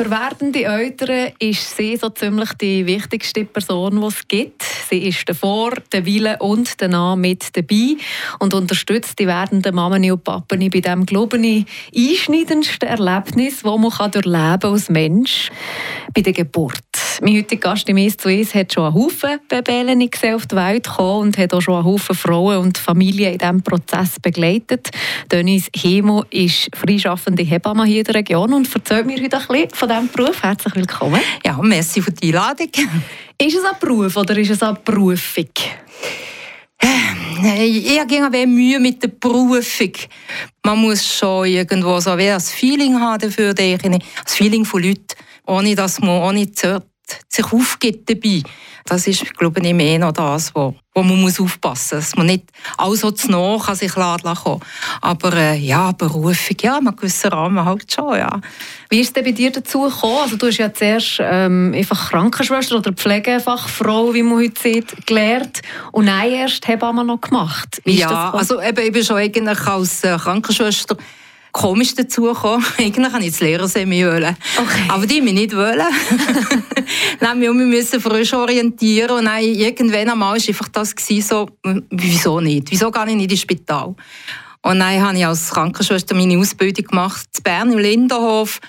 Für werdende Eltern ist sie so ziemlich die wichtigste Person, die es gibt. Sie ist davor, der Wille und danach mit dabei und unterstützt die werdenden Mammen und Pappen bei dem, glaube ich, einschneidendsten Erlebnis, das man durchleben als Mensch, bei der Geburt. Mein heutiger Gast im «Eis zu Eis» hat schon einen Haufen Babellen gesehen auf die Welt gekommen und hat auch schon einen Haufen Frauen und Familien in diesem Prozess begleitet. Denise Hemo ist freischaffende Hebamme hier in der Region und erzählt mir heute ein bisschen von diesem Beruf. Herzlich willkommen. Ja, merci für die Einladung. Ist es ein Beruf oder ist es eine Berufung? Ich habe Mühe mit der Berufung. Man muss schon irgendwo so wie ein Feeling haben dafür, das Feeling von Leuten, ohne dass man ohne zu sich aufgibt dabei. Das ist, glaube ich, mehr noch das, wo, wo man muss aufpassen muss. Dass man nicht alles so zu nah an sich laden kann. Aber äh, ja, Berufung, ja, einen gewissen Rahmen halt schon, ja. Wie ist es denn bei dir dazu gekommen? Also du hast ja zuerst ähm, einfach Krankenschwester oder Pflegefachfrau, wie man heute sieht, gelernt und dann erst Hebamme noch gemacht. Wie ja, also eben, ich bin schon eigentlich als äh, Krankenschwester komisch dazu gekommen. Eigentlich wollte ich das Lehrersemi. Okay. Aber die mich nicht wollen. dann wir müssen frisch orientieren und dann irgendwann einmal war einfach das so, wieso nicht? Wieso gehe ich nicht ins Spital? Und dann habe ich als Krankenschwester meine Ausbildung gemacht in Bern im Lindenhof.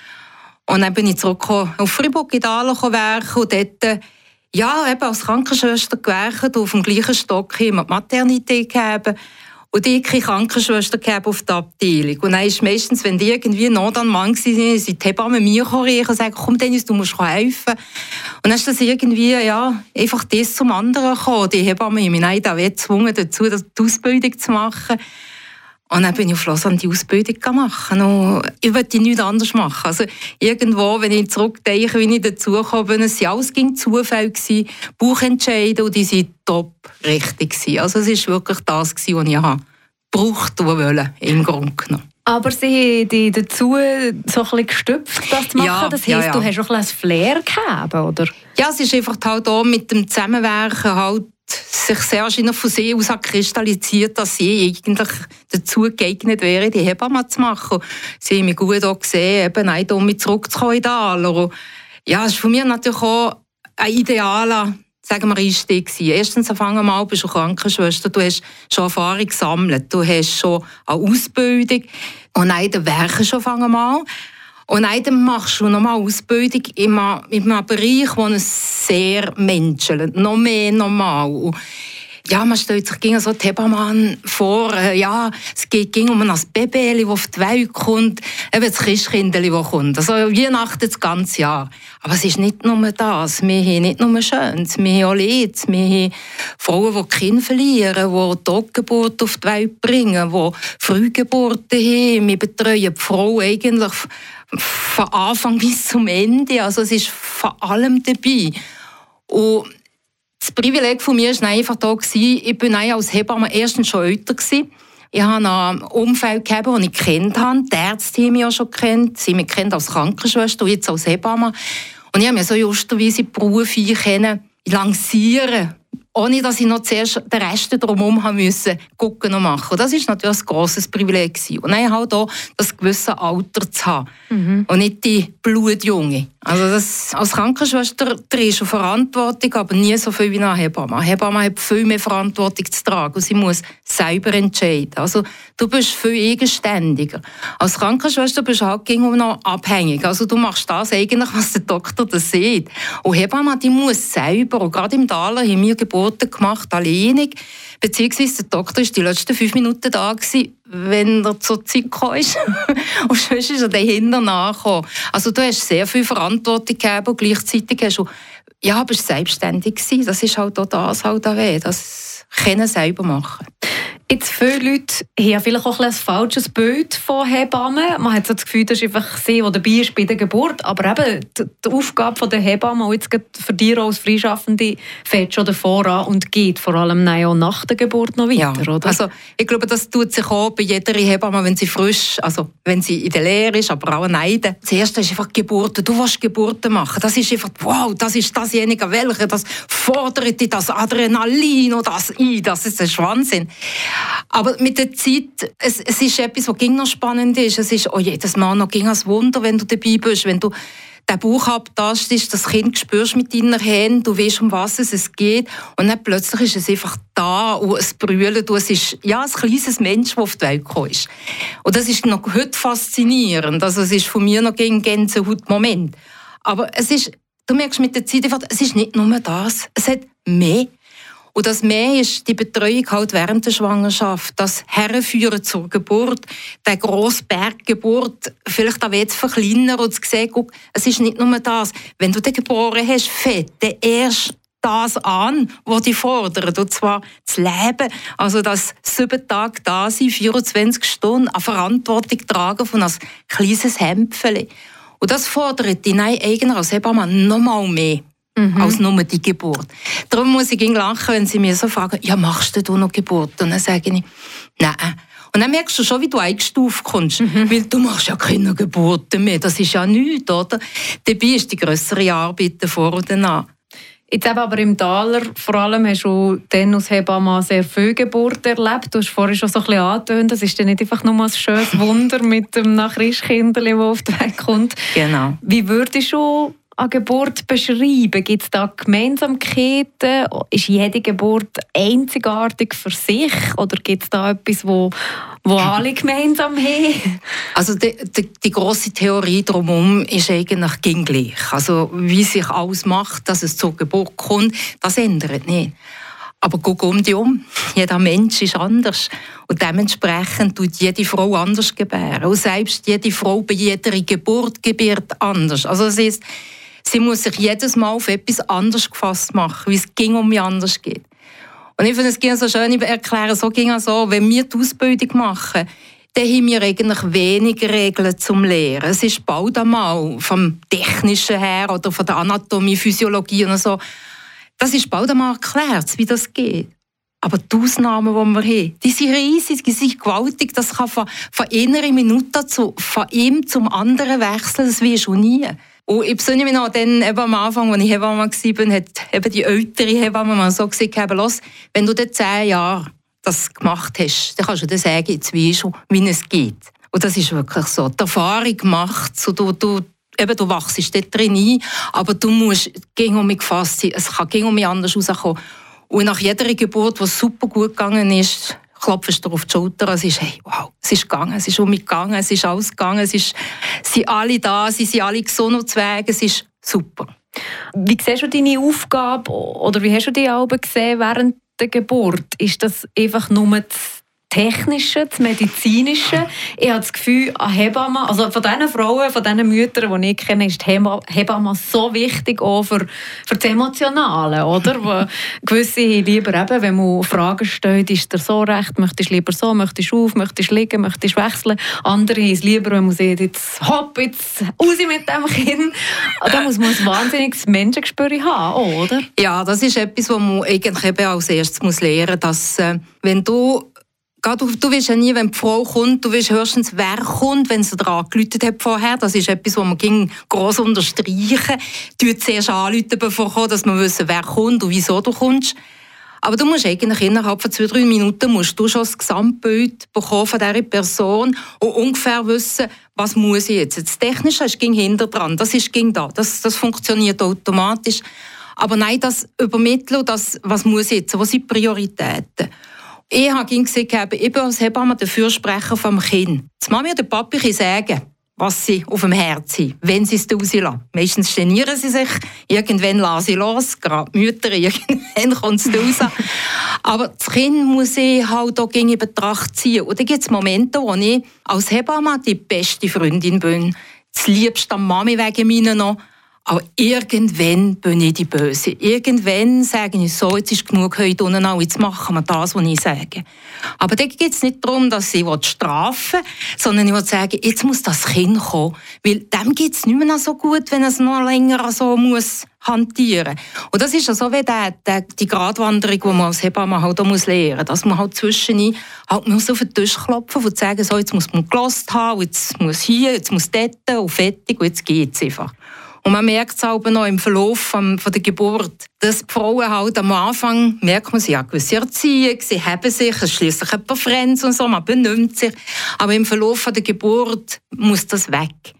Und dann bin ich zurückgekommen auf Fribourg in Dahlen und dort ja, eben als Krankenschwester gewerkt, auf dem gleichen Stock immer die Maternität gegeben. Und ich keine Krankenschwester gehabt auf der Abteilung. Und dann ist meistens, wenn die irgendwie noch dann Mann waren, sind die Hebammen mir gekommen und sagen, komm Dennis, du musst helfen. Und dann ist das irgendwie, ja, einfach das zum anderen gekommen. Die Hebammen haben mich dann gezwungen dazu, die Ausbildung zu machen. Und dann bin ich auf Lausanne die Ausbildung gemacht. Und ich wollte nichts anderes machen. Also irgendwo, wenn ich zurückdenke, wie ich dazu kam, es waren alles Zufälle, Bauchentscheide und die waren top richtig. Also es war wirklich das, was ich braucht und wollte, im Grunde genommen. Aber sie haben dich dazu so ein bisschen gestüpft, das zu machen. Ja, das heisst, ja, ja. du hast auch ein Flair gehabt, oder? Ja, es ist einfach halt auch mit dem Zusammenwerken halt sich sehr wahrscheinlich von sich aus kristallisiert, dass sie eigentlich dazu geeignet wäre, die Hebamme zu machen. Sie haben mich gut auch gesehen, eben auch um mich zurückzukommen in den Ja, es ist von mir natürlich auch ein idealer sagen wir, Einstieg gewesen. Erstens, fangen mal, bist du Krankenschwester, du hast schon Erfahrung gesammelt, du hast schon eine Ausbildung und dann dann Werken schon fangen mal. Und dann machst du nochmal Ausbildung in einem Bereich, der sehr menschelt, noch mehr normal ja, man stellt sich gegen so Hebamann vor, äh, ja, es geht ging um ein Baby, das auf die Welt kommt, eben das Christkind, das kommt. Also Weihnachten das ganze Jahr. Aber es ist nicht nur das. Wir haben nicht nur Schönes, wir haben auch Leid. Wir haben Frauen, die Kinder verlieren, die Totgeburt auf die Welt bringen, die Frühgeburten haben. Wir betreuen die Frau eigentlich von Anfang bis zum Ende. Also es ist vor allem dabei. Und das Privileg von mir war einfach da, ich bin als Hebamme erstens schon älter. Ich habe ein Umfeld gehabt, das ich kennt habe. Die Ärzte haben mich auch schon kennt. Sie mich kennt als Krankenschwester und jetzt als Hebamme. Und ich habe mir so justerweise Berufe lancieren ohne dass ich noch zuerst den Rest drumherum haben müssen, gucken und machen. Das ist natürlich ein grosses Privileg. Und dann halt auch das gewisse Alter zu haben. Mhm. Und nicht die Blutjunge. Also das, als Krankenschwester trägst du Verantwortung, aber nie so viel wie eine Hebamme. Eine Hebamme hat viel mehr Verantwortung zu tragen und sie muss selber entscheiden. Also du bist viel eigenständiger. Als Krankenschwester bist du halt immer noch abhängig. Also du machst das eigentlich, was der Doktor da sieht. Und Hebamme, die muss selber, und gerade im Taler haben wir Geburten gemacht, alleinig, beziehungsweise der Doktor war die letzten fünf Minuten da gewesen, wenn er zur Zeit kam. und sonst ist er dahinter nachgekommen. Also du hast sehr viel Verantwortung gegeben und gleichzeitig hast du, ja, bist selbstständig gewesen. Das ist halt auch das halt auch weh, das können selber machen. Jetzt viele Leute haben vielleicht auch ein, ein falsches Bild von Hebammen. Man hat so das Gefühl, das ist einfach sie, die dabei ist bei der Geburt. Aber eben die, die Aufgabe der Hebamme, auch jetzt für dich als Freischaffende, fängt schon davor an und geht vor allem auch nach der Geburt noch weiter, ja. oder? Also ich glaube, das tut sich auch bei jeder Hebamme, wenn sie frisch, also wenn sie in der Lehre ist, aber auch neiden. Das Erste ist einfach Geburten. Du willst Geburten machen. Das ist einfach, wow, das ist dasjenige, welche, das fordert dich das Adrenalin oder das ein. Das ist ein Wahnsinn. Aber mit der Zeit, es, es ist etwas, was noch spannend ist. Es ist, oh jedes Mal noch ging als Wunder, wenn du dabei bist, wenn du den Bauch abtastest, das Kind spürst mit deinen Händen, du weißt, um was es geht und dann plötzlich ist es einfach da und es brüllt und es ist ja, ein kleines Mensch, das auf die Welt gekommen ist. Und das ist noch heute faszinierend. Also es ist von mir noch ein Gänsehaut-Moment. Aber es ist, du merkst mit der Zeit einfach, es ist nicht nur das, es hat mehr. Und das mehr ist die Betreuung halt während der Schwangerschaft, das Herrenführen zur Geburt, der grosse Berggeburt, vielleicht auch jetzt verkleinern und zu sehen, guck, es ist nicht nur das. Wenn du den geboren hast, fett, dann erst das an, was dich fordert, und zwar das Leben. Also das sieben Tage da sein, 24 Stunden, eine Verantwortung tragen von einem kleines Hämpfchen. Und das fordert dich eigentlich als Hebamme noch mal mehr mhm. als nur die Geburt. Darum muss ich lachen, wenn sie mir so fragen, ja, machst du noch Geburt? Und dann sage ich, nein. Und dann merkst du schon, wie du eingestuft kommst. Mhm. Weil du machst ja keine Geburten mehr. Das ist ja nichts, oder? Dabei ist die grössere Arbeit vor und danach. Jetzt eben aber im Taler, vor allem hast du dann als Hebamme sehr viel Geburt erlebt. Du hast vorhin schon so ein bisschen angetönt, das ist dann nicht einfach nur ein schönes Wunder mit dem Nachrichtkind, das auf den Weg kommt. Genau. Wie würdest du eine Geburt beschreiben? Gibt es da Gemeinsamkeiten? Ist jede Geburt einzigartig für sich? Oder gibt es da etwas, wo, wo alle gemeinsam haben? Also die, die, die grosse Theorie drumherum ist eigentlich gleich. Also wie sich alles macht, dass es zur Geburt kommt, das ändert nicht. Aber guck um dich um. Jeder Mensch ist anders. Und dementsprechend tut jede Frau anders gebären. Und selbst jede Frau bei jeder Geburt gebiert anders. Also es ist, Sie muss sich jedes Mal auf etwas anderes gefasst machen, wie es ging um mich anders geht. Und ich finde, es ging so schön erklären, so ging es so, wenn wir die Ausbildung machen, dann haben wir eigentlich weniger Regeln zum Lehren. Es ist bald einmal vom Technischen her oder von der Anatomie, Physiologie und so. Das ist bald einmal erklärt, wie das geht. Aber die Ausnahmen, die wir haben, die sind riesig, die sind gewaltig. Das kann von, von einer Minute zu, von ihm zum anderen wechseln, das wie schon nie. Und ich besinne mich noch dann, eben am Anfang, als ich Hebamme war, hat eben die ältere Hebamme mal so gesagt, los, wenn du dann zehn Jahre das gemacht hast, dann kannst du dann sagen, jetzt weißt du, wie es geht. Und das ist wirklich so. Die Erfahrung macht so, du, du, eben, du wachst dort drin ein, aber du musst gegen mich gefasst sein. Es kann gegen mich anders rauskommen. Und nach jeder Geburt, die super gut gegangen ist, klopfst du auf die Schulter. Es ist, hey, wow, es ist gegangen, es ist um mich gegangen, es ist alles gegangen, es ist, sind alle da, sie sind alle gesund und Wege, es ist super. Wie siehst du deine Aufgabe oder wie hast du die Alben gesehen während der Geburt? Ist das einfach nur das Technische, das Medizinische. Ich habe das Gefühl, an Hebammen, also von diesen Frauen, von diesen Müttern, die ich kenne, ist die Hebamme so wichtig auch für, für das Emotionale, oder? Gewisse lieber eben, wenn man Fragen stellt, ist der so recht, möchtest du lieber so, möchtest du auf, möchtest du liegen, möchtest du wechseln. Andere es lieber, wenn man sieht, jetzt hopp, jetzt raus mit dem Kind. Da muss man ein wahnsinniges Menschengespür haben, oder? Ja, das ist etwas, was man eigentlich eben als erstes lernen muss, dass äh, wenn du Du, du weißt ja nie, wenn die Frau kommt, du weißt höchstens, wer kommt, wenn sie daran angeläutet hat vorher. Das ist etwas, was man ging gross unterstreichen. Du zuerst anrufen, bevor dass man wissen, wer kommt und wieso du kommst. Aber du musst eigentlich innerhalb von zwei, drei Minuten musst du schon das Gesamtbild bekommen von dieser Person und ungefähr wissen, was muss ich jetzt. Das Technische ist ging hinter dran, das ist ging da, das, das funktioniert automatisch. Aber nein, das übermitteln, das, was muss ich jetzt, was sind Prioritäten? Ich habe ihm gesagt, ich bin als Hebamme der Fürsprecher vom Kind. Die Mami und der Papi sagen, was sie auf dem Herz haben, wenn sie es rauslassen. Meistens genieren sie sich, irgendwann lassen sie los, gerade Mütter, irgendwann kommt es raus. Aber das Kind muss ich halt auch in Betracht ziehen. Und dann gibt es Momente, wo ich als Hebamme die beste Freundin bin, das liebste am Mami wegen mir noch, Aber irgendwann bin ich die Böse. Irgendwann sage ich so, jetzt ist genug heute unten jetzt machen wir das, was ich sage. Aber da geht es nicht darum, dass ich strafen will, sondern ich will sagen, jetzt muss das Kind kommen. Weil dem geht es nicht mehr so gut, wenn es noch länger so muss hantieren. Und das ist ja so wie der, die Gratwanderung, die man als Hebamme halt muss lernen muss. Dass man halt zwischendurch halt muss auf den Tisch klopfen und sagen, so, jetzt muss man gelost haben, jetzt muss hier, jetzt muss dort und fertig und jetzt geht es einfach. Und man merkt es auch noch im Verlauf von, von der Geburt, dass die Frauen halt am Anfang, merkt man, sie haben gewisse Erziehung, sie haben sich, es schließlich ein paar Friends und so, man benimmt sich. Aber im Verlauf von der Geburt muss das weg.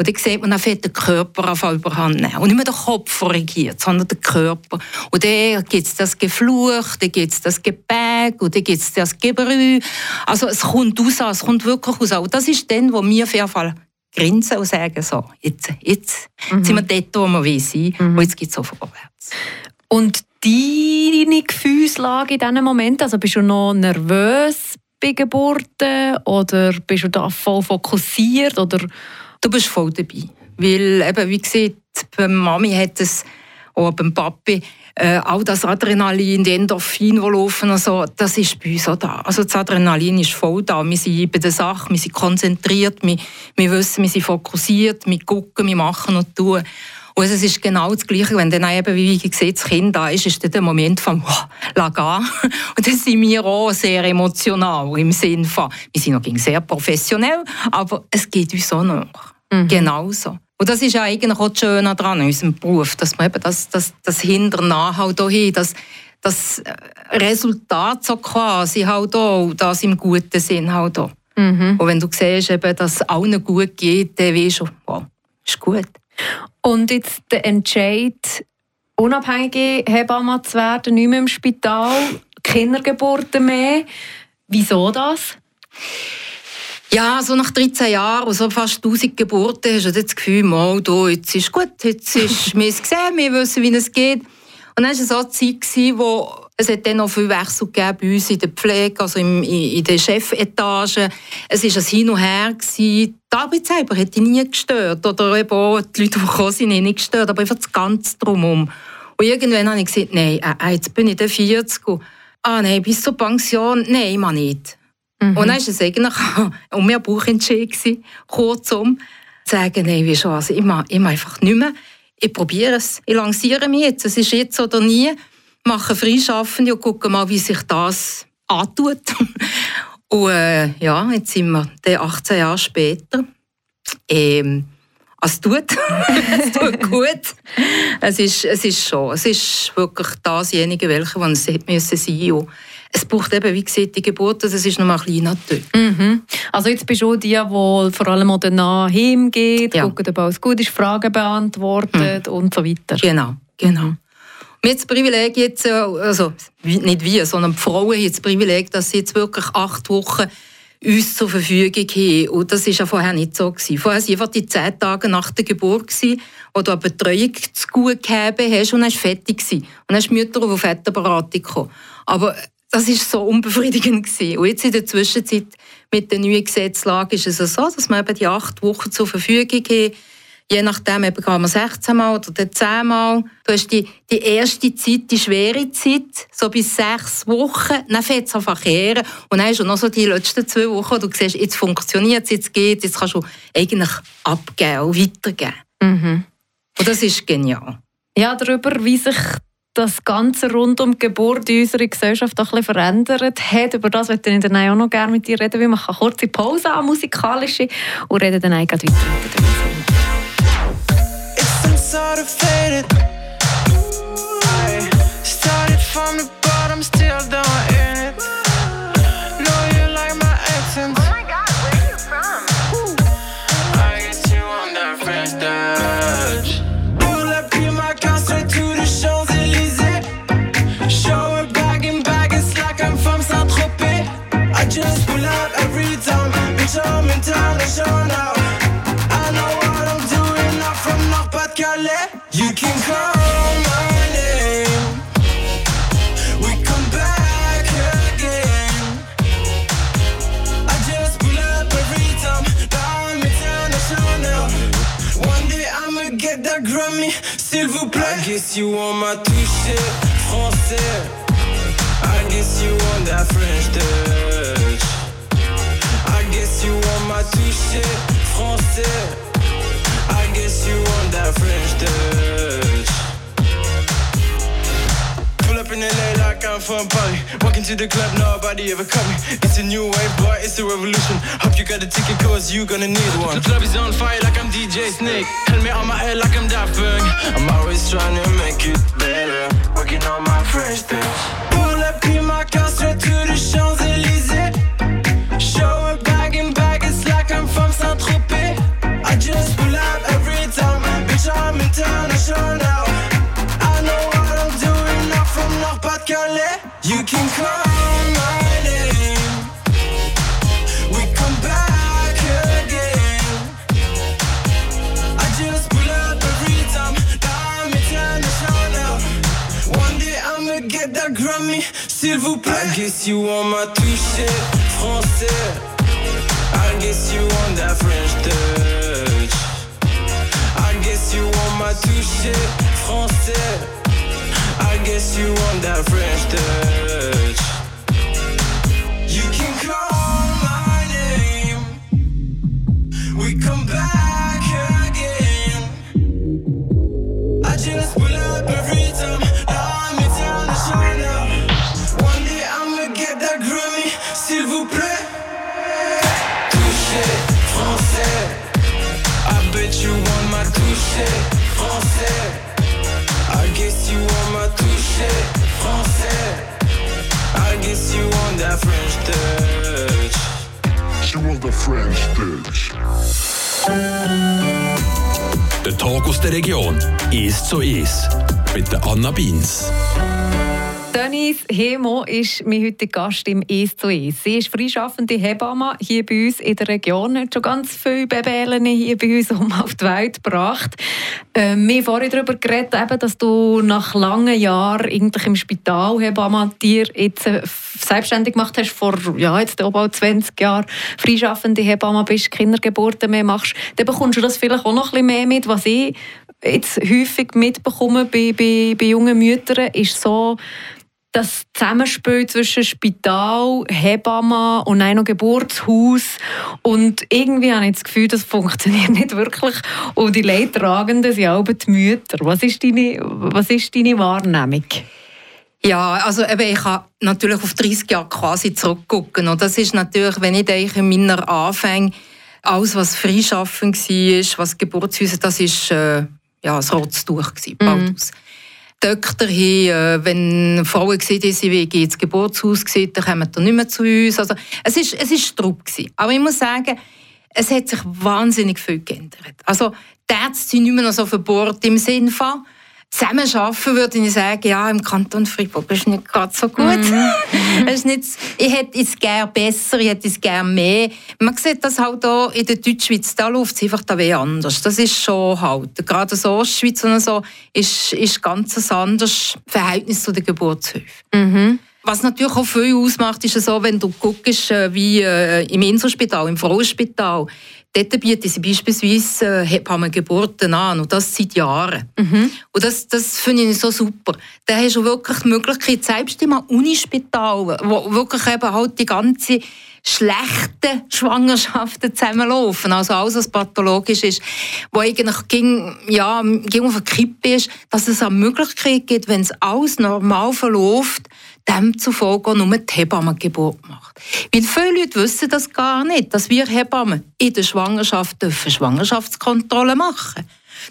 Und dann sieht man, fängt der Körper auf überhand nehmen. Und nicht mehr der Kopf reagiert, sondern der Körper. Und dann gibt es das Gefluch, dann gibt es das Gepäck, und dann gibt es das Gebrüh. Also es kommt raus, es kommt wirklich raus. Und das ist dann, wo wir auf jeden Fall grinsen und sagen, so, jetzt, jetzt mhm. sind wir dort, wo wir sein, mhm. und jetzt geht es auch vorwärts. Und deine Gefühlslage in diesem Moment, also bist du noch nervös bei Geburten oder bist du da voll fokussiert oder... Du bist voll dabei, weil eben, wie gesagt, bei Mami hat es, auch beim Papi, äh, all das Adrenalin, die Endorphin, die laufen, also, das ist bei uns auch da. Also das Adrenalin ist voll da. Wir sind bei der Sache, wir sind konzentriert, wir, wir wissen, wir sind fokussiert, wir gucken, wir machen und tun. Und es ist genau das Gleiche, wenn dann eben, wie ich sehe, das Kind da ist, ist dann der Moment von oh, «La Und dann sind wir auch sehr emotional im Sinne von, wir sind noch sehr professionell, aber es geht uns auch noch. Mhm. Genauso. Und das ist ja eigentlich auch das Schöne daran, in unserem Beruf, dass man eben das, das, das Hinternach halt auch hin, das, das Resultat so quasi halt auch, das im guten Sinn halt auch. Mhm. Und wenn du siehst, eben, dass es allen gut geht, dann weißt du, wow, ist gut. Und jetzt der Entscheid, unabhängige Hebamme zu werden, nicht mehr im Spital, Kindergeburten mehr. Wieso das? Ja, so nach 13 Jahren, so fast 1000 Geburten, hast du das Gefühl, mal, da, jetzt ist gut, jetzt ist, wir es gesehen, wir wissen, wie es geht. Und dann war es so eine Zeit, wo es hat dann noch viel Wechsel gegeben bei uns in der Pflege, also in, in der Chefetage. Es war ein Hin und Her. Gewesen. Die Arbeit selber hat dich nie gestört. Oder eben auch die Leute, die gekommen sind, nicht gestört. Aber einfach das Ganze drumherum. Und irgendwann habe ich gesagt, nein, äh, jetzt bin ich der 40. Ah nein, bis zur Pension, nein, ich nicht. Mhm. Und dann war es eigentlich um mir Bauchentscheid, kurzum, zu sagen, nein, wie schon, also ich mache, ich einfach nicht mehr. Ich probiere es, ich lanciere mich jetzt, es ist jetzt oder nie. Mache Freischaffende und gucke mal, wie sich das antut. und äh, ja, jetzt sind wir 18 Jahre später. Ähm, es tut. es tut gut. Es ist, es ist schon. Es ist wirklich dasjenige, welche es sein müssen es braucht eben, wie gesagt, die Geburt, das ist noch mal ein kleiner mhm. Also jetzt bist du die, die vor allem auch danach hingeht, ja. guckt, ob alles gut ist, Fragen beantwortet mhm. und so weiter. Genau, genau. Mhm. Wir haben das Privileg jetzt, äh, also nicht wir, sondern die Frauen haben das Privileg, dass sie jetzt wirklich acht Wochen uns zur Verfügung haben. Und das war ja vorher nicht so. Gewesen. Vorher waren einfach die zehn Tage nach der Geburt, gewesen, wo du eine Betreuung zu gut gehabt hast und dann warst fertig. Gewesen. Und dann hast du Mütter auf Väterberatung gekommen. Aber das war so unbefriedigend. Gewesen. Und jetzt in der Zwischenzeit mit der neuen Gesetzlage ist es so, dass wir eben die acht Wochen zur Verfügung haben. Je nachdem eben kann man 16 Mal oder 10 Mal. Du hast die, die erste Zeit, die schwere Zeit, so bis sechs Wochen. Dann fängt es an verkehren. Und dann hast du noch so die letzten zwei Wochen, wo du siehst, jetzt funktioniert es, jetzt geht jetzt kannst du eigentlich abgeben und weitergeben. Mhm. Und das ist genial. Ja, darüber, wie sich das Ganze rund um die Geburt in unserer Gesellschaft ein bisschen verändert hat. Über das würde ich dann auch noch gerne mit dir reden, weil man kann kurze Pause an, musikalische, und reden dann eigentlich weiter mit der Musik. S'il vous plaît. I guess you want my toucher français. I guess you want that French touch. I guess you want my toucher français. I guess you want that French touch. Pull up in LA like I'm from Paris. Walking to the club, nobody ever cut me. It's a new wave, boy, it's a revolution. Hope you got a ticket, cause you gonna need one. The club is on fire like I'm DJ Snake. Helmet on my head like I'm Daft Punk. I'm always trying to make it better. Working on my French thing. Pull up in my car straight to the Champs-Élysées. Can call my name. We come back again. I just pull up every time. One day I'ma get that Grammy, s'il vous plaît. I guess you want my toucher français. I guess you want that French touch. I guess you want my toucher français. I guess you want that French touch. You can call my name. We come back again. I just pull up every time. I'm international. One day I'ma get that Grammy, s'il vous plaît. Touché français. I bet you want my touché français. I guess you want my touché français. I guess you want that French touch. She want the French touch. Der Tag aus der Region ist so ist mit der Anna Beins. Denise Hemo ist mein heutiger Gast im «Es zu Es». Sie ist freischaffende Hebamme hier bei uns in der Region. Hat schon ganz viele Babellen hier bei uns um auf die Welt gebracht. Ähm, wir haben vorhin darüber geredet, dass du nach langen Jahren im Spital Hebamme dir jetzt äh, selbstständig gemacht hast, vor ja, jetzt bald 20 Jahren freischaffende Hebamme bist, Kindergeburten mehr machst. Dann bekommst du das vielleicht auch noch ein bisschen mehr mit, was ich jetzt häufig mitbekomme bei, bei, bei jungen Müttern, ist so, das Zusammenspiel zwischen Spital, Hebamme und noch Geburtshaus. Und irgendwie habe ich das Gefühl, das funktioniert nicht wirklich. Und die Leidtragenden sind auch die Mütter. Was ist deine, was ist deine Wahrnehmung? Ja, also eben, ich kann natürlich auf 30 Jahre quasi zurückgucken. Und das ist natürlich, wenn ich denke, in meiner Anfänge, alles, was Freischaffen war, was Geburtshäuser, das war äh, ja, das rotes Tuch, mhm. Doktor haben, äh, wenn Frauen haben, sie wollen ins Geburtshaus gesehen, dann kommen sie nicht mehr zu uns. Also, es ist, es ist Strupp Aber ich muss sagen, es hat sich wahnsinnig viel geändert. Also, die Ärzte sind nicht mehr so verbohrt im Sinne von, zusammen arbeiten, würde ich sagen, ja, im Kanton Freiburg ist nicht gerade so gut. Mm. ist nicht, ich hätte es gerne besser, ich hätte es gerne mehr. Man sieht das halt hier in der Deutschschweiz, da läuft es einfach wie anders. Das ist schon halt, gerade so Ostschweiz und so, ist, ist ganz ein anderes Verhältnis zu den Geburtshöfen. Mhm. Was natürlich auch viel ausmacht, ist so, wenn du guckst, äh, wie äh, im Inselspital, im Frauenspital, Dort bieten sie beispielsweise äh, Hebammengeburten an und das seit Jahren. Mhm. Und das, das finde ich so super. Da hast du wirklich die Möglichkeit, selbst im Unispital, wo wirklich eben halt die ganze schlechten Schwangerschaften zusammenlaufen, also alles, was pathologisch ist, wo eigentlich ging, ja, ging auf eine Kippe ist, dass es eine Möglichkeit gibt, wenn es alles normal verläuft, demzufolge nur die Hebamme Geburt macht. Weil viele Leute wissen das gar nicht, dass wir Hebammen in der Schwangerschaft dürfen Schwangerschaftskontrolle machen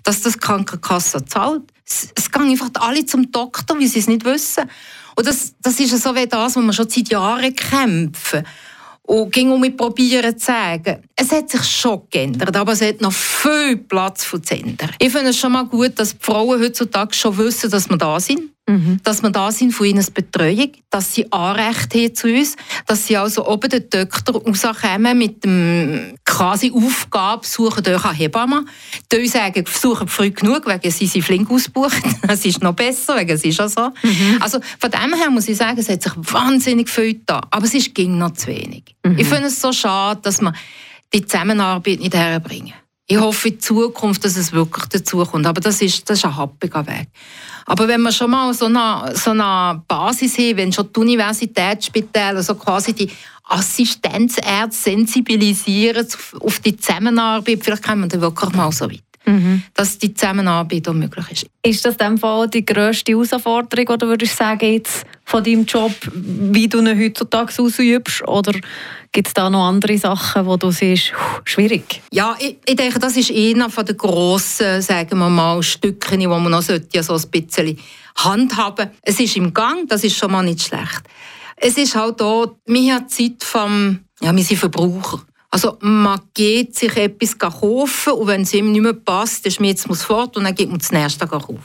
Dass das Krankenkasse zahlt. Es, gehen einfach alle zum Doktor, weil sie es nicht wissen. Und das, das ist so wie das, was wir schon seit Jahren kämpfen. Und ging um mich probieren zu sagen, es hat sich schon geändert, aber es hat noch viel Platz zu ändern. Ich finde es schon mal gut, dass die Frauen heutzutage schon wissen, dass wir da sind. Mhm. Dass wir da sind von ihnen Betreuung, dass sie Anrecht haben zu uns, dass sie also oben den Doktor rauskommen mit dem quasi Aufgabe, suchen euch eine Hebamme. Die sagen, suchen früh genug, wegen sie sind flink ausgebucht. Das ist noch besser, wegen es ist ja so. Mhm. Also von dem her muss ich sagen, es hat sich wahnsinnig viel da, aber es ist ging noch zu wenig. Mhm. Ich finde es so schade, dass man die Zusammenarbeit nicht herbringen. Ich hoffe in Zukunft, dass es wirklich dazu kommt. Aber das ist, das ist ein happiger Weg. Aber wenn wir schon mal so eine, so eine Basis haben, wenn schon die Universitätsspitäler so quasi die Assistenzärzte sensibilisieren auf die Zusammenarbeit, vielleicht kommen wir dann wirklich mal so weit. Mhm. Dass die Zusammenarbeit auch möglich ist. Ist das in Fall die grösste Herausforderung, oder würdest du sagen, jetzt von deinem Job, wie du ihn heutzutage ausübst? Oder gibt es da noch andere Sachen, wo du siehst, schwierig? Ja, ich, ich, denke, das ist einer den grossen, sagen wir mal, Stücken, die man noch sollte, so ein bisschen handhaben Es ist im Gang, das ist schon mal nicht schlecht. Es ist halt auch, wir haben Zeit vom, ja, wir sind Verbraucher. Also man geht sich etwas kaufen und wenn es ihm nicht mehr passt, dann schmiert es fort und dann geht man das nächste kaufen.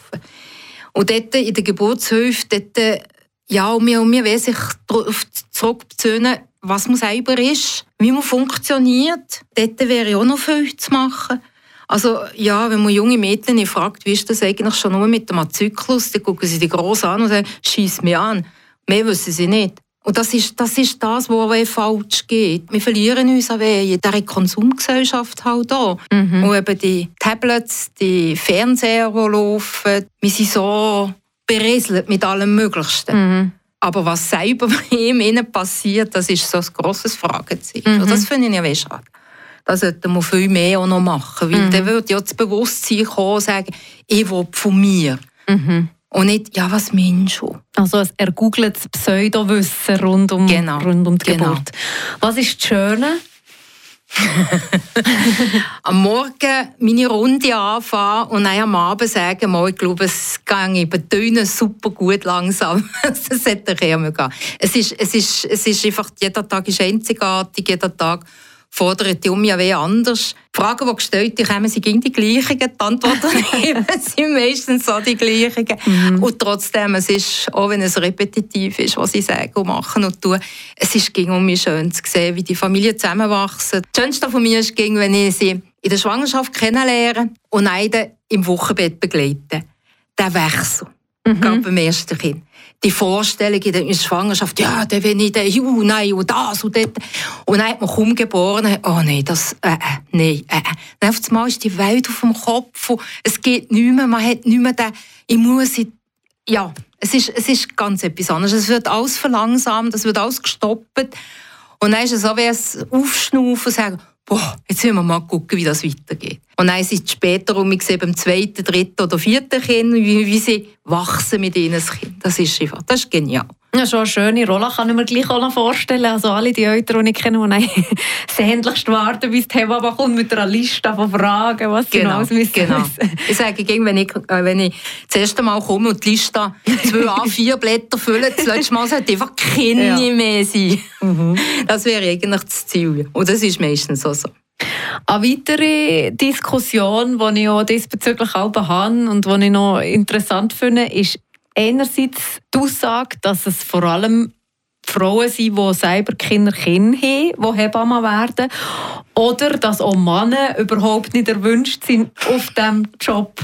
Und dort in der Geburtshilfe, dort, ja, und wir, und wir wollen sich darauf zurückbeziehen, was man selber ist, wie man funktioniert. Dort wäre auch noch viel zu machen. Also ja, wenn man junge Mädchen fragt, wie ist das eigentlich schon nur mit dem Zyklus, dann gucken sie die groß an und sagen, schieß mich an. Mehr wissen sie nicht. Und das ist das, ist das was falsch geht. Wir verlieren uns an in dieser Konsumgesellschaft halt auch. Mhm. Und eben die Tablets, die Fernseher, die laufen, wir sind so berieselt mit allem Möglichsten. Mhm. Aber was selber in ihnen passiert, das ist so ein grosses Fragezeichen. Mhm. Das finde ich ja schade. Das sollten wir viel mehr auch noch machen. Weil mhm. dann würde ja das Bewusstsein kommen und sagen, ich will von mir. Mhm. Und nicht, ja, was meinst du? Also er googelt das Pseudowissen rund um, genau. rund um die genau. Geburt. Was ist das Schöne? am Morgen meine Runde anfangen und dann am Abend sagen, mal, ich glaube, es geht über Töne super gut langsam. das hätte ich immer gehen. Es ist, es, ist, es ist einfach, jeder Tag ist einzigartig, jeder Tag fordert die um ja wie anders. Die Fragen, die gestellt werden, sind die gleichen. Die Antworten sind meistens so die gleichen. Mhm. Und trotzdem, es ist, auch wenn es repetitiv ist, was ich sage und mache und tue, es ist ging um mich schön zu sehen, wie die Familien zusammenwachsen. Das Schönste von mir ist, wenn ich sie in der Schwangerschaft kennenlerne und einen im Wochenbett begleite. Der Wechsel. Mhm. Gerade beim ersten Kind die Vorstellung in der Schwangerschaft, ja, dann bin ich der, uh, nein, und das und das. Und dann hat man kaum geboren, oh nein, das, äh, äh, nein, äh, äh. Dann auf einmal ist die Welt auf dem Kopf und es geht nicht mehr, man hat nicht mehr den, ich muss, ja, es ist, es ist ganz etwas anderes. Es wird alles verlangsamt, es wird alles gestoppt. Und dann ist es so wie ein Aufschnaufen und sagen, boah, jetzt müssen wir mal gucken, wie das weitergeht. Und dann sind später um mich beim zweiten, dritten oder vierten Kind, wie, wie sie wachsen mit ihnen Kind. Das ist einfach, das ist genial. Ja, schon eine schöne Rolle, kann ich mir gleich auch noch vorstellen. Also alle die Eltern, die ich kenne, die sehnlichst warten, bis die Hebamme kommt mit einer Liste von Fragen, was sie genau, alles müssen genau. Ich sage, wenn ich, äh, wenn ich das erste Mal komme und die Liste zwei A4 Blätter füllen, das letzte Mal sollte einfach keine ja. mehr sein. Mhm. Das wäre eigentlich das Ziel. Und das ist meistens so. so. Eine weitere Diskussion, die ich auch diesbezüglich auch habe und die ich noch interessant finde, ist einerseits die Aussage, dass es vor allem Frauen sind, die selber Kinder Kinder haben, die Hebammen werden. Oder dass auch Männer überhaupt nicht erwünscht sind auf diesem Job.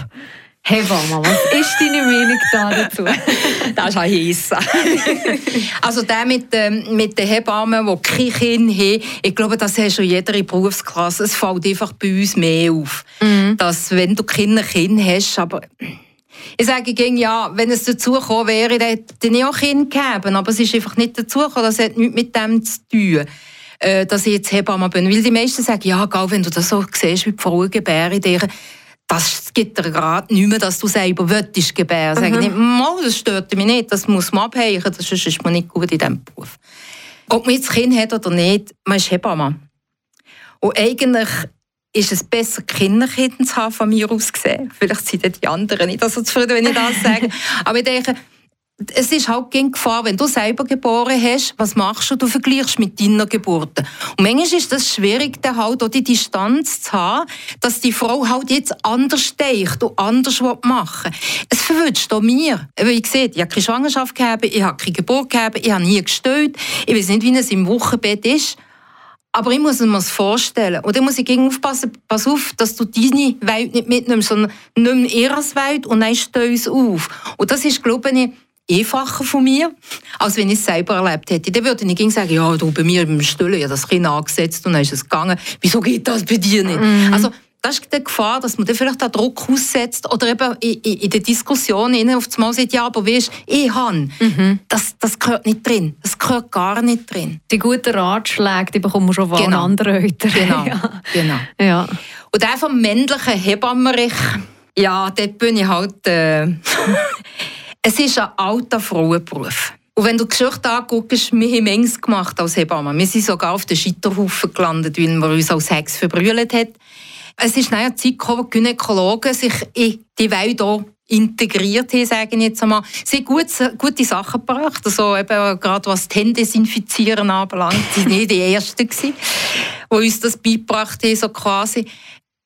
Hebamme, was ist deine Meinung da dazu? das ist ein heiß. also der mit, ähm, mit den Hebammen, die keine Kinder haben, ich glaube, das hat schon jede Berufsklasse. Es fällt einfach bei uns mehr auf, mhm. dass wenn du keine Kinder hast, aber ich sage gegen ja, wenn es dazu gekommen wäre, dann hätte ich auch Kinder gegeben. Aber es ist einfach nicht dazu gekommen. Das hat nichts mit dem zu tun, äh, dass ich jetzt Hebamme bin. Weil die meisten sagen, ja, gell, wenn du das so siehst, wie die Frauen gebären, das gibt dir gerade nicht mehr, dass du selber willst gebären. Mhm. Sage ich, das stört mich nicht, das muss man abhängen, sonst ist man nicht gut in diesem Beruf. Ob man jetzt Kind hat oder nicht, man ist Hebamme. Und eigentlich ist es besser, Kinderkinder zu haben, von mir aus gesehen. Vielleicht sind die anderen nicht so zufrieden, wenn ich das sage. Aber ich denke, es ist halt gegen Gefahr, wenn du selber geboren hast, was machst du? Du vergleichst mit deiner Geburt. Und manchmal ist es schwierig, dann halt auch die Distanz zu haben, dass die Frau halt jetzt anders denkt und anders machen will. Es verwünscht auch mir. Wie gesagt, ich habe keine Schwangerschaft gehabt, ich habe keine Geburt gehabt, ich habe nie gestillt, ich weiß nicht, wie es im Wochenbett ist. Aber ich muss mir das vorstellen. Und dann muss ich gegen aufpassen, pass auf, dass du deine Welt nicht mitnimmst, sondern nimm ihre Welt und dann stell es auf. Und das ist, glaube ich, einfacher von mir, als wenn ich es selber erlebt hätte. Dann würde ich sagen, ja, du, bei mir im Stillen, ja das Kind angesetzt und dann ist es gegangen. Wieso geht das bei dir nicht? Mhm. Also, das ist die Gefahr, dass man dann vielleicht auch Druck aussetzt oder eben in, in, in der Diskussion auf das Mal sagt, ja, aber weißt, ich habe, mhm. das, das gehört nicht drin. Das gehört gar nicht drin. Die guten Ratschläge, die bekommen wir schon von genau. anderen Eltern. Genau, ja. genau. Ja. Und der vom männlichen Hebammerich, ja, dort bin ich halt... Äh, es ist ein alter Frauenberuf. Und wenn du die Geschichte anguckst, wir haben Mengs gemacht als Hebamme. Wir sind sogar auf den Scheiterhaufen gelandet, weil man uns als Hex verbrüllt hat. Es ist eine Zeit gekommen, wo die Gynäkologen sich in die Welt hier integriert haben, sage ich jetzt einmal. Sie haben gute, gute Sachen gebracht, also eben gerade was das Händesinfizieren anbelangt. Sie waren nicht die Ersten, die uns das beigebracht haben, so quasi.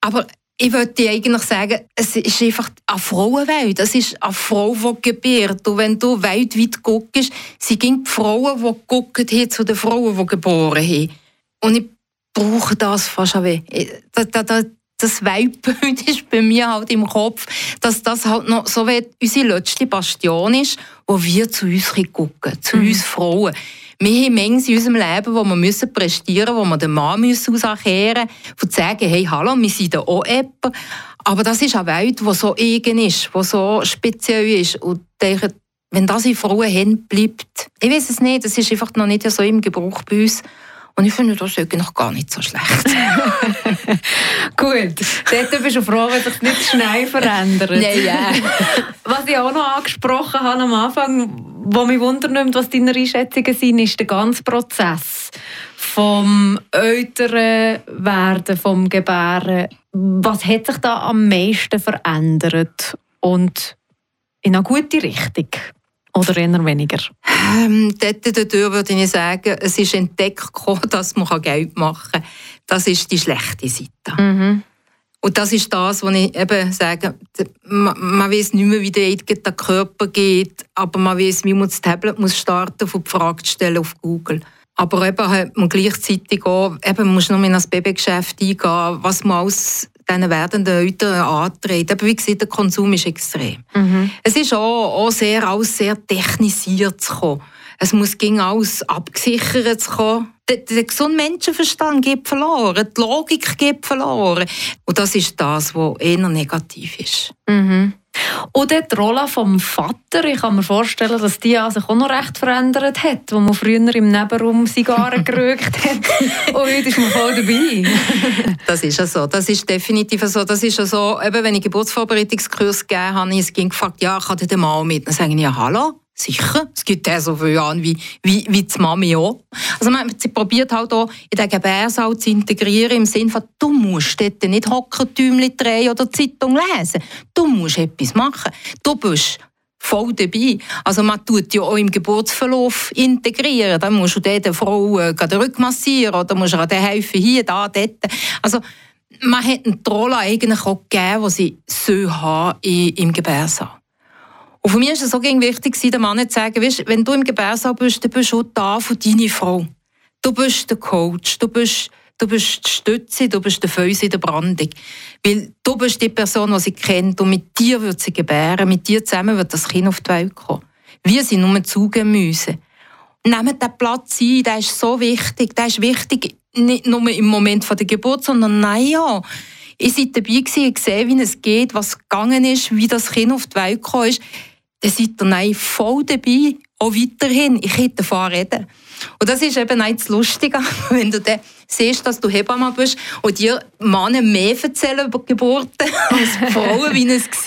Aber ich würde eigentlich sagen, es ist einfach eine Frauenwelt. Es ist eine Frau, die gebärt. Und wenn du weltweit guckst, sind die Frauen, die gucken haben zu den Frauen, die geboren haben. Und ich brauche das fast. Das, das, das Weltbild ist bei mir halt im Kopf, dass das halt noch so wie unsere letzte Bastion ist, wo wir zu uns gucken zu mhm. uns Frauen. Wir haben Mengen in unserem Leben, wo wir müssen prestieren müssen, wo wir den Mann müssen auskehren müssen, und sagen, hey, hallo, wir sind auch jemand. Aber das ist eine Welt, die so eigen ist, die so speziell ist. Und denke, wenn das in Frauen haben bleibt, ich weiß es nicht, das ist einfach noch nicht so im Gebrauch bei uns. Und ich finde das eigentlich gar nicht so schlecht. Gut, dort bist du froh, wenn sich nicht schnell verändert. Nein, ja. Was ich auch noch angesprochen habe am Anfang, was mich wundert, was deine Einschätzungen sind, ist der ganze Prozess vom älteren Werden, vom Gebären. Was hat sich da am meisten verändert und in eine gute Richtung? Oder eher weniger? Ähm, dort dadurch würde ich sagen, es ist entdeckt dass man Geld machen kann. Das ist die schlechte Seite. Mhm. Und das ist das, was ich eben sage, man, man weiß nicht mehr, wie der, der Körper geht, aber man weiß, wie man das Tablet muss starten muss, um die Frage zu stellen auf Google. Aber eben hat man gleichzeitig auch, eben man muss noch in das Babygeschäft eingehen, was man aus diesen werdenden Eltern antreten. Aber wie gesagt, der Konsum ist extrem. Mhm. Es ist auch, auch sehr, alles sehr technisiert zu kommen. Es muss gegen alles abgesichert zu kommen. Der, der gesunde Menschenverstand geht verloren, die Logik geht verloren. Und das ist das, was eher negativ ist. Mhm. Und die Rolle vom Vater, ich kann mir vorstellen, dass die sich auch noch recht verändert hat, wo man früher im Nebenraum Zigarren geraucht hat. Und heute ist man voll dabei. das ist ja so. Das ist definitiv so. Das ist ja so, eben, wenn ich Geburtsvorbereitungskurs gegeben habe, ist es gefragt, ja, kann der Mann mit? Dann sage ich, ja, hallo? Sicher, es gibt auch so viele an wie, wie, wie die Mami auch. Also man, sie probiert halt auch in den Gebärsaal zu integrieren, im Sinne von, du musst dort nicht Hockentümchen drehen oder Zeitung lesen. Du musst etwas machen. Du bist voll dabei. Also man tut ja auch im Geburtsverlauf integrieren. Dann musst du der Frau äh, den Rücken massieren oder musst der helfen, hier, da, dort. Also man hat eine Rolle eigentlich auch gegeben, die sie so haben im Gebärsaal. Und für mich ist es so wichtig, den Mann zu sagen, weißt, wenn du im Gebärsaal bist, dann bist du da für deine Frau. Du bist der Coach, du bist, du bist die Stütze, du bist der Fäuse in der Brandung. Weil du bist die Person, die sie kennt und mit dir wird sie gebären, mit dir zusammen wird das Kind auf die Welt kommen. Wir sind nur Zugemüse. Nehmt den Platz ein, der ist so wichtig. Der ist wichtig nicht nur im Moment der Geburt, sondern nein, ja. Ich war dabei und gesehen, wie es geht, was gegangen ist, wie das Kind auf die Welt gekommen ist dann seid ihr nein, voll dabei, auch weiterhin. Ich hätte davon reden. Und das ist eben auch das Lustige, wenn du dann siehst, dass du Hebamme bist und dir Männer mehr erzählen über Geburten als Frauen, wie es war.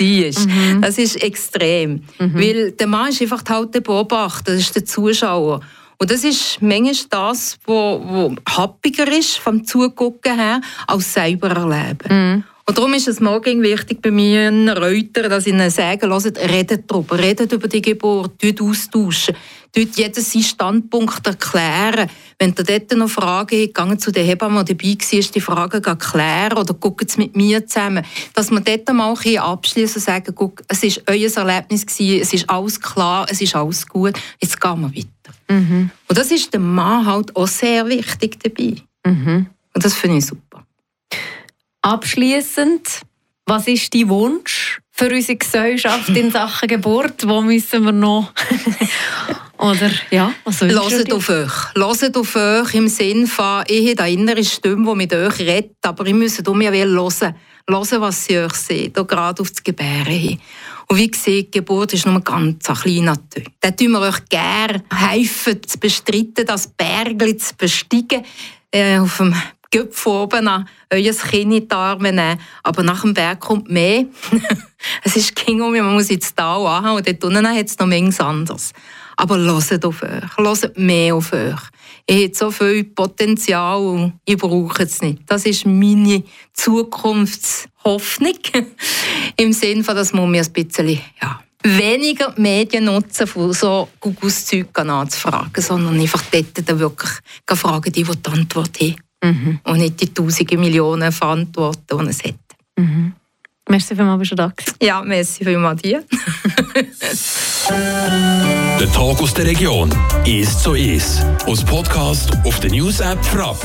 Mhm. Das ist extrem. Mhm. Weil der Mann ist einfach halt der Beobachter, das ist der Zuschauer. Und das ist manchmal das, was happiger ist vom Zugucken her, als selber erleben. Mhm. Und darum ist es morgen wichtig bei meinen Reutern, dass ich ihnen sage, hört, redet darüber, redet über die Geburt, tut austauschen, tut jeden seinen Standpunkt erklären. Wenn ihr dort noch Fragen habt, gehen zu der Hebamme, die dabei war, die Fragen klären oder gucken sie mit mir zusammen. Dass wir dort mal abschließen und sagen, guck, es war euer Erlebnis, gewesen, es ist alles klar, es ist alles gut, jetzt gehen wir weiter. Mhm. Und das ist dem Mann halt auch sehr wichtig dabei. Mhm. Und das finde ich super. Abschließend, was ist dein Wunsch für unsere Gesellschaft in Sachen Geburt? Wo müssen wir noch? Oder ja, was Hört auf euch. Hört auf euch im Sinne von, ich habe eine innere Stimme, die mit euch redet, aber ich muss um mich hören. Hören, was sie euch sehen, hier gerade auf das Gebären hin. Und wie gesagt, Geburt ist nur ein ganz kleiner Teil. Da tun wir euch gerne helfen, zu bestreiten, das Bergli zu besteigen, äh, auf dem Gipfel oben an euer Kind in die Arme nehmen. Aber nach dem Berg kommt mehr. es ist King um, man muss jetzt da anhauen und dort unten hat es noch manches anderes. Aber hört auf euch, hört mehr auf euch. Ihr habt so viel Potenzial und ich brauche es nicht. Das ist meine Zukunftshoffnung. Im Sinne von, dass man mir ein bisschen, ja, weniger Medien nutzen, von so Gugus-Zeug anzufragen, sondern einfach dort dann wirklich fragen, die, die die Antwort haben. Mhm. Und nicht die tausende Millionen Verantwortung, die es hat. Mhm. Merci vielmals, bist du da Ja, merci vielmals dir. der Tag aus der Region ist so ist. Aus Podcast auf der News App Frapp.